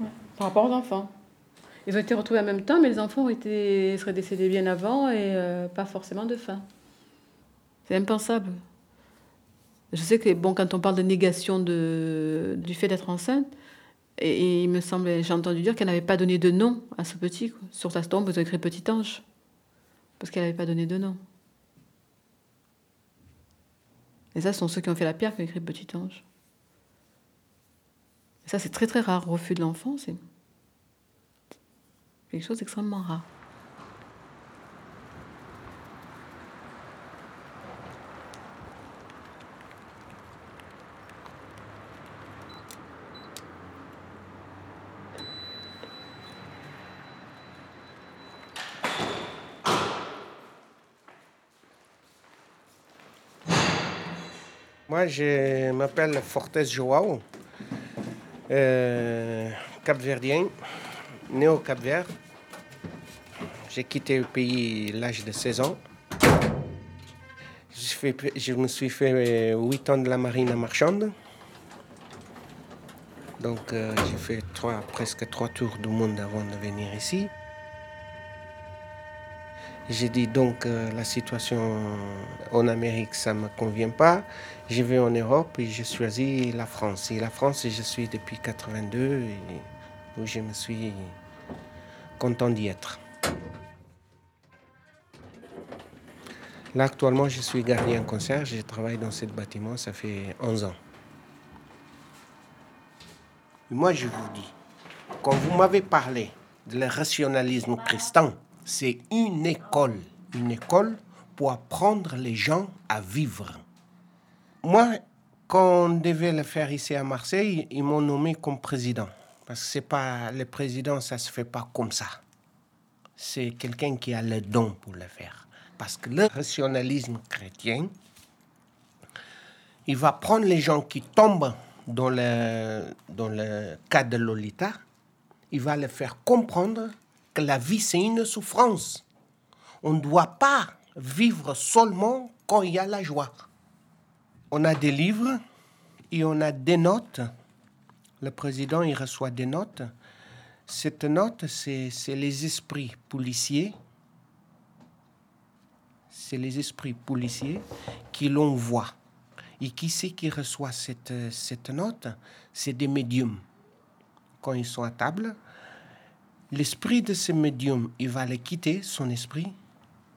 Speaker 26: Ouais, Par rapport aux enfants. Ils ont été retrouvés en même temps, mais les enfants ont été, seraient décédés bien avant et euh, pas forcément de faim. C'est impensable. Je sais que bon, quand on parle de négation de, du fait d'être enceinte, et, il me semble, j'ai entendu dire qu'elle n'avait pas donné de nom à ce petit. Sur sa tombe, ils ont écrit petit ange. Parce qu'elle n'avait pas donné de nom. Et ça, ce sont ceux qui ont fait la pierre qui ont écrit petit ange. Ça, c'est très très rare. Refus de l'enfant, c'est.
Speaker 20: Quelque chose d'extrêmement rare.
Speaker 27: Moi, je m'appelle Fortes Joao, euh, capverdien, né au Cap-Vert. J'ai quitté le pays à l'âge de 16 ans. Je, me suis fait 8 ans de la marine marchande. Donc, euh, j'ai fait presque trois tours du monde avant de venir ici. J'ai dit donc euh, la situation en Amérique, ça ne me convient pas. Je vais en Europe et j'ai choisi la France. Et la France, je suis depuis 82 et où je me suis content d'y être. Là, actuellement, je suis gardien concierge. Je travaille dans ce bâtiment, ça fait 11 ans. Moi, je vous dis, quand vous m'avez parlé de le rationalisme chrétien, c'est une école. Une école pour apprendre les gens à vivre. Moi, quand on devait le faire ici à Marseille, ils m'ont nommé comme président. Parce que c'est pas le président, ça se fait pas comme ça. C'est quelqu'un qui a le don pour le faire. Parce que le rationalisme chrétien, il va prendre les gens qui tombent dans le, dans le cas de Lolita, il va les faire comprendre que la vie, c'est une souffrance. On ne doit pas vivre seulement quand il y a la joie. On a des livres et on a des notes. Le président, il reçoit des notes. Cette note, c'est les esprits policiers. C'est les esprits policiers qui l'envoient. Et qui c'est qui reçoit cette, cette note? C'est des médiums. Quand ils sont à table, l'esprit de ce médium, il va le quitter, son esprit.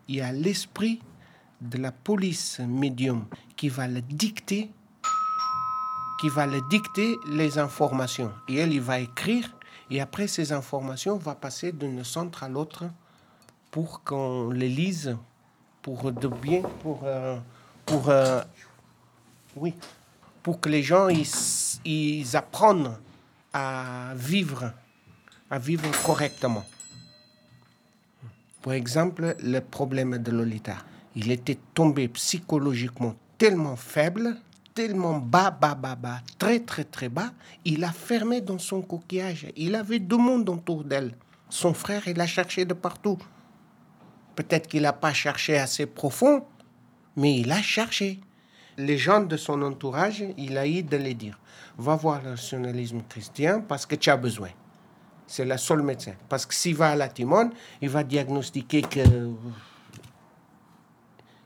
Speaker 27: Il y a l'esprit de la police médium qui va le dicter, qui va le dicter les informations. Et elle, il va écrire, et après ces informations vont passer d'un centre à l'autre pour qu'on les lise, pour de bien, pour, euh, pour euh, oui, pour que les gens ils, ils apprennent à vivre, à vivre correctement. Par exemple, le problème de Lolita. Il était tombé psychologiquement tellement faible, tellement bas, bas, bas, bas, très, très, très bas. Il a fermé dans son coquillage. Il avait deux mondes autour d'elle. Son frère, il a cherché de partout. Peut-être qu'il n'a pas cherché assez profond, mais il a cherché. Les gens de son entourage, il a eu de les dire. Va voir le nationalisme chrétien parce que tu as besoin. C'est le seul médecin. Parce que s'il va à la Timone, il va diagnostiquer que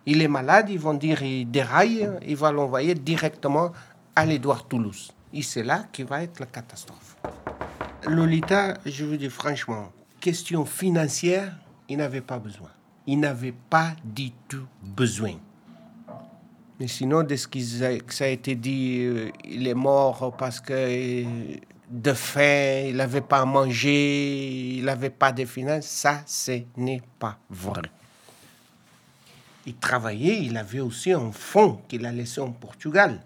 Speaker 27: il est malade, ils vont dire il déraille, il va l'envoyer directement à l'Édouard Toulouse. Et c'est là qui va être la catastrophe. Lolita, je vous dis franchement, question financière, il n'avait pas besoin. Il n'avait pas du tout besoin. Mais sinon, de ce que ça a été dit, euh, il est mort parce que euh, de faim, il n'avait pas à manger, il n'avait pas de finances, ça, ce n'est pas vrai. Il travaillait, il avait aussi un fonds qu'il a laissé en Portugal.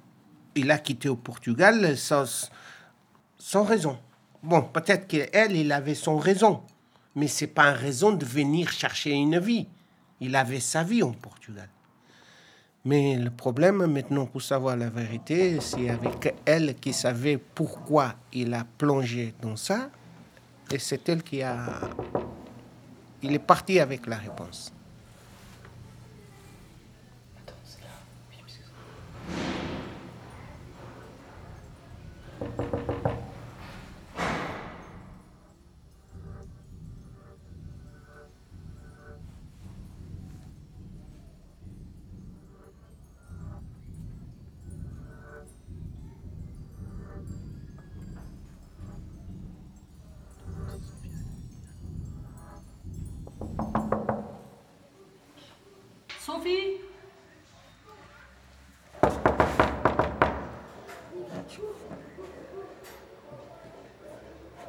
Speaker 27: Il a quitté au Portugal sans, sans raison. Bon, peut-être qu'elle, il avait son raison, mais c'est pas une raison de venir chercher une vie. Il avait sa vie en Portugal. Mais le problème maintenant, pour savoir la vérité, c'est avec elle qui savait pourquoi il a plongé dans ça, et c'est elle qui a... Il est parti avec la réponse.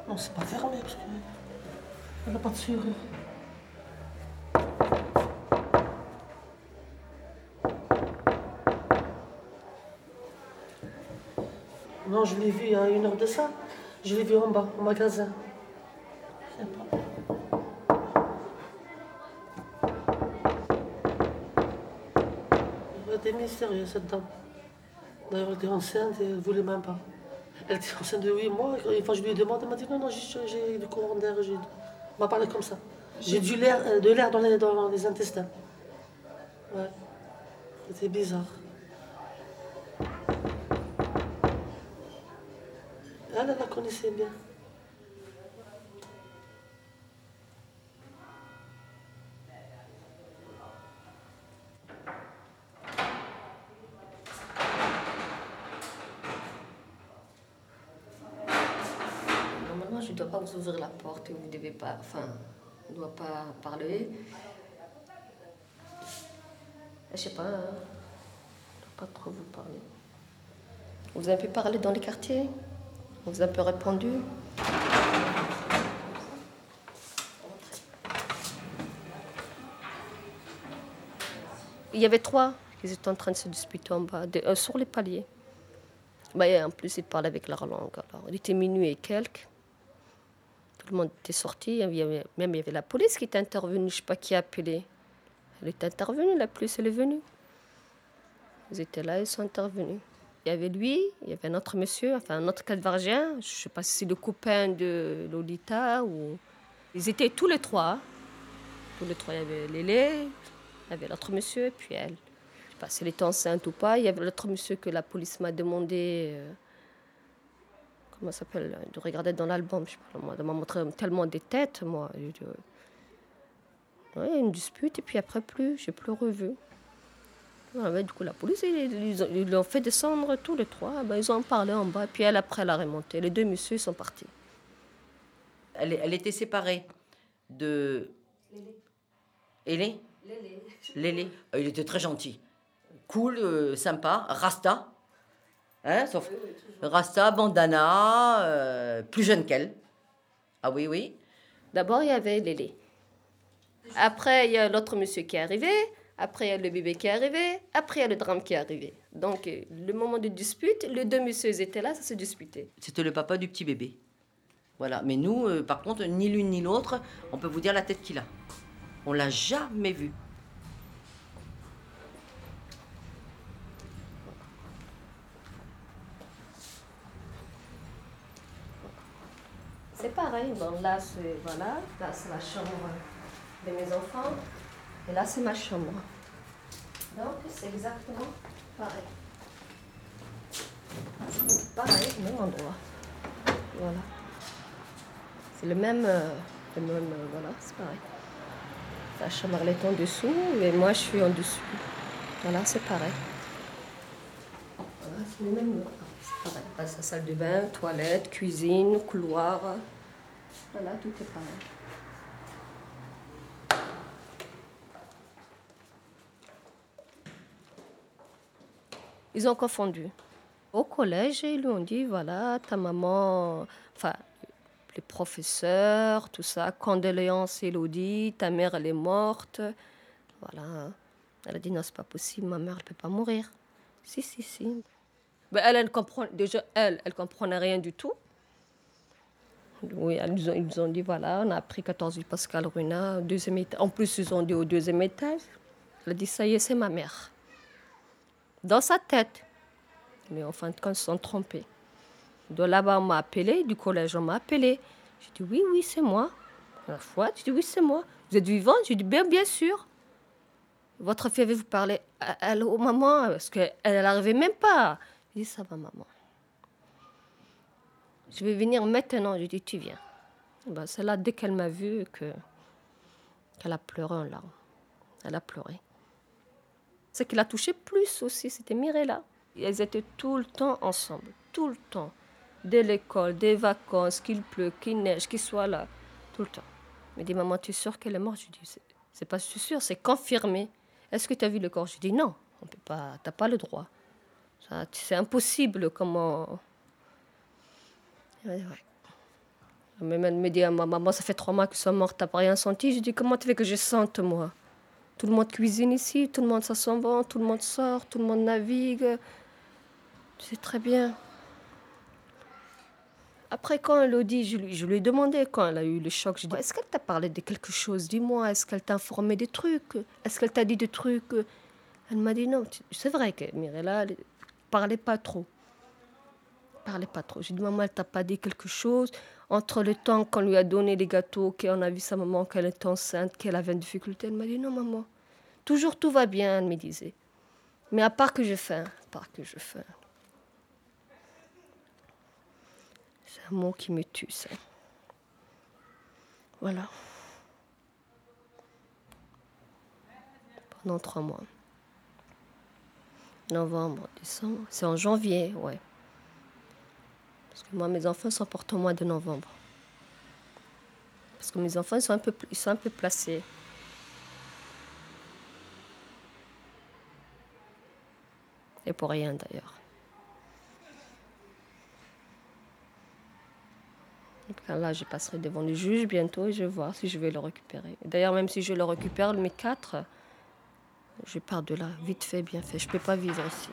Speaker 7: Non, c'est pas fermé. Elle n'a pas de serrure. Non, je l'ai vu il y a une heure de ça. Je l'ai vu en bas, au magasin. Mystérieuse, cette dame. D'ailleurs, elle était enceinte et elle ne voulait même pas. Elle était enceinte de 8 mois. Et quand je lui ai demandé, elle m'a dit non, non, j'ai du courant d'air. Elle m'a parlé comme ça. J'ai du l'air, euh, de l'air dans les, dans les intestins. Ouais. C'était bizarre. Elle, elle la connaissait bien.
Speaker 21: Vous ouvrir la porte et vous ne devez pas. Enfin, on ne doit pas parler. Je sais pas, hein. je ne dois pas trop vous parler. Vous avez un peu parlé dans les quartiers? Vous avez un peu répondu? Il y avait trois qui étaient en train de se disputer en bas, euh, sur les paliers. Bah, en plus, ils parlaient avec leur langue. Il était minuit et quelques. Tout le monde était sorti. Même il y avait la police qui était intervenue. Je ne sais pas qui a appelé. Elle est intervenue, la police, elle est venue. Ils étaient là, ils sont intervenus. Il y avait lui, il y avait un autre monsieur, enfin un autre calvargien. Je ne sais pas si c'est le copain de Lolita ou. Ils étaient tous les trois. Tous les trois, il y avait Lélé, il y avait l'autre monsieur, et puis elle. Je ne sais pas si elle était enceinte ou pas. Il y avait l'autre monsieur que la police m'a demandé. euh, comment ça s'appelle De regarder dans l'album. Je sais pas, moi, de m'a montré tellement des têtes, moi. Euh, ouais, une dispute, et puis après, plus. J'ai plus revu. Ouais, ouais, du coup, la police, ils ils ont- ils l'ont fait descendre tous les trois. Ben, ils ont parlé en bas, puis elle, après, elle a remonté. Les deux messieurs, ils sont partis.
Speaker 10: Elle, elle était séparée de. Hélé Lélé. Euh, Il était très gentil. Cool, euh, sympa. Rasta. Hein, sauf Rasta, bandana, euh, plus jeune qu'elle. Ah oui, oui.
Speaker 21: D'abord, il y avait Lélé. Après, il y a l'autre monsieur qui est arrivé. Après, il y a le bébé qui est arrivé. Après, il y a le drame qui est arrivé. Donc, euh, le moment de dispute, les deux messieurs étaient là, ça se disputait.
Speaker 10: C'était le papa du petit bébé. Voilà. Mais nous, euh, par contre, ni l'une ni l'autre, on peut vous dire la tête qu'il a. On l'a jamais vu.
Speaker 21: C'est pareil. Bon, là, c'est voilà, là, c'est la chambre de mes enfants. Et là, c'est ma chambre. Donc, c'est exactement pareil. Pareil, même endroit. Voilà. C'est le même, euh, le même euh, voilà, c'est pareil. La chambre, est en dessous et moi, je suis en dessous. Voilà, c'est pareil. Voilà, c'est le même mur. Pareil. C'est salle de bain, toilette, cuisine, couloir. Voilà, tout est pareil. Ils ont confondu. Au collège, ils lui ont dit, voilà, ta maman, enfin, les professeurs, tout ça, condoléances Elodie, ta mère, elle est morte. Voilà. Elle a dit, non, c'est pas possible, ma mère, elle peut pas mourir. Si, si, si. Ben, elle, elle comprend, déjà, elle, elle comprenait rien du tout. Oui, ils nous ont, ils nous ont dit, voilà, on a pris 14 rue Pascal Runa, deuxième. En plus, ils ont dit au deuxième étage. Elle a dit, ça y est, c'est ma mère. Dans sa tête. Mais en fin de compte, ils se sont trompés. De là-bas, on m'a appelé, du collège, on m'a appelé. J'ai dit, oui, oui, c'est moi. La fois, j'ai dit, oui, c'est moi. Vous êtes vivante? J'ai dit, bien, bien sûr. Votre fille avait vous parlé. Allô, maman? Parce qu'elle n'arrivait même pas. J'ai dit, ça va, maman. Je vais venir maintenant. J'ai dit, tu viens. Ben, c'est là, dès qu'elle m'a vue, que, qu'elle a pleuré en larmes. Elle a pleuré. Ce qui l'a touché plus aussi, c'était Mirella. Elles étaient tout le temps ensemble, tout le temps. Dès l'école, des vacances, qu'il pleut, qu'il neige, qu'il soit là, tout le temps. Elle me dit, maman, tu es sûre qu'elle est morte? Je dis, c'est pas sûr, c'est confirmé. Est-ce que tu as vu le corps? Je dis, non, on peut pas, t'as pas le droit. C'est impossible, comment... Elle me dit, ah, ma maman, ça fait trois mois qu'ils sont morts, t'as pas rien senti? Je dis, comment tu veux que je sente, moi? Tout le monde cuisine ici, tout le monde s'en va, tout le monde sort, tout le monde navigue. C'est très bien. Après, quand elle a dit, je lui, je lui ai demandé quand elle a eu le choc, je dis, est-ce qu'elle t'a parlé de quelque chose? Dis-moi, est-ce qu'elle t'a informé des trucs? Est-ce qu'elle t'a dit des trucs? Elle m'a dit non. C'est vrai que Mirella parlait pas trop. parlait pas trop. J'ai dit, maman, elle t'a pas dit quelque chose Entre le temps qu'on lui a donné les gâteaux, qu'on a vu sa maman, qu'elle était enceinte, qu'elle avait une difficulté, elle m'a dit, non, maman. Toujours tout va bien, elle me disait. Mais à part que je faim, à part que je faim. C'est un mot qui me tue, ça. Voilà. Pendant trois mois. Novembre, décembre. C'est en janvier, ouais. Parce que moi, mes enfants sont portés au mois de novembre. Parce que mes enfants, ils sont un peu, ils sont un peu placés. Et pour rien, d'ailleurs. Là, je passerai devant le juge bientôt et je vais voir si je vais le récupérer. D'ailleurs, même si je le récupère, mes quatre, je pars de là, vite fait, bien fait. Je ne peux pas vivre ici.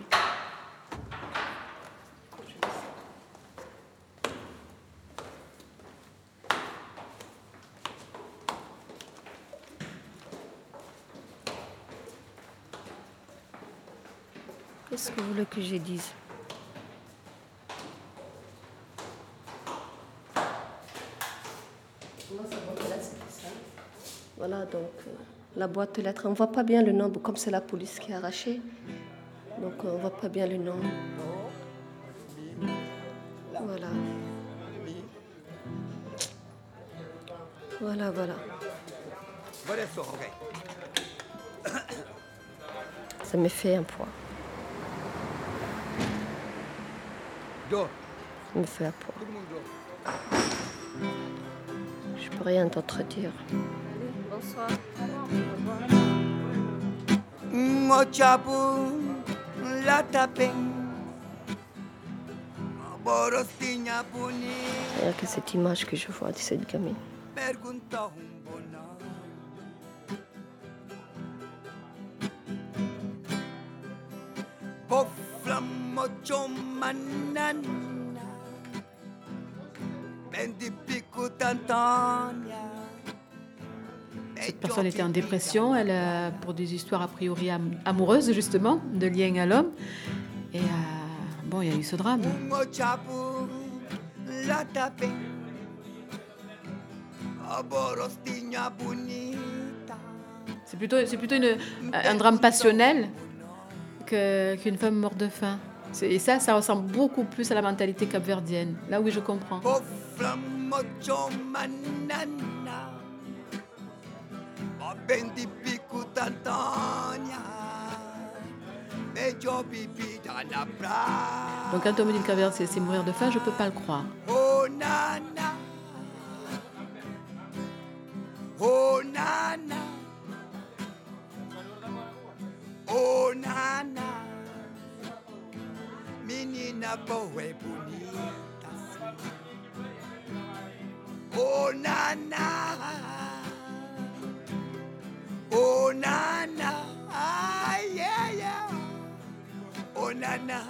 Speaker 21: Qu'est-ce que vous voulez que je dise? Voilà, donc euh, la boîte aux lettres, on ne voit pas bien le nombre, comme c'est la police qui a arraché. Donc on ne voit pas bien le nombre. Voilà. Voilà, voilà. Ça me fait un poids. Ça me fait un poids. Je peux rien d'autre dire. Bonsoir.
Speaker 28: Mochapu la tapen Borostinha bonita
Speaker 21: Rien que cette image que je vois de cette gamine.
Speaker 28: Pergunta um bona Pofla mocho manana Bendi pico tantania
Speaker 26: Cette personne était en dépression, elle a, pour des histoires a priori am- amoureuses justement, de lien à l'homme. Et euh, bon, il y a eu ce drame. C'est plutôt, c'est plutôt une- un drame passionnel qu'une femme morte de faim. Et ça, ça ressemble beaucoup plus à la mentalité capverdienne. Là oui, je comprends.
Speaker 28: La bras
Speaker 26: Donc quand on me dit Capverde, c'est mourir de faim, je peux pas le croire.
Speaker 28: Oh nana. Oh nana. Oh nana. Menina boa bonita. Oh nana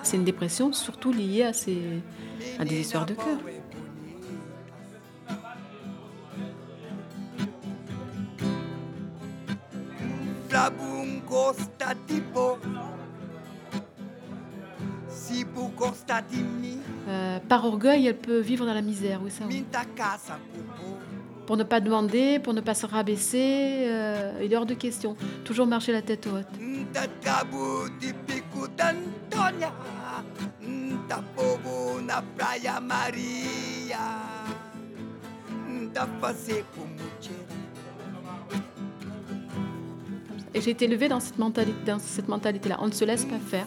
Speaker 26: C'est une dépression surtout liée à, ces, à des histoires de cœur. Euh, par orgueil, elle peut vivre dans la misère, oui, ça. oui. Pour ne pas demander, pour ne pas se rabaisser, euh, il est hors de question. Toujours marcher la tête haute. Et j'ai été élevée dans cette mentalité-là. On ne se laisse pas faire.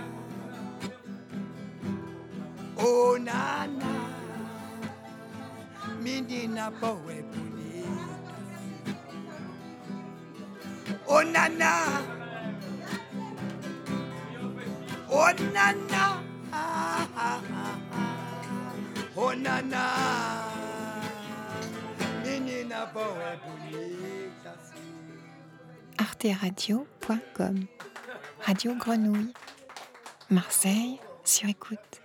Speaker 28: Oh nana nana Mindina powe puni Oh nana Oh nana Oh nana Mindina powe puni
Speaker 29: arteradio.com Radio Grenouille. Marseille sur écoute.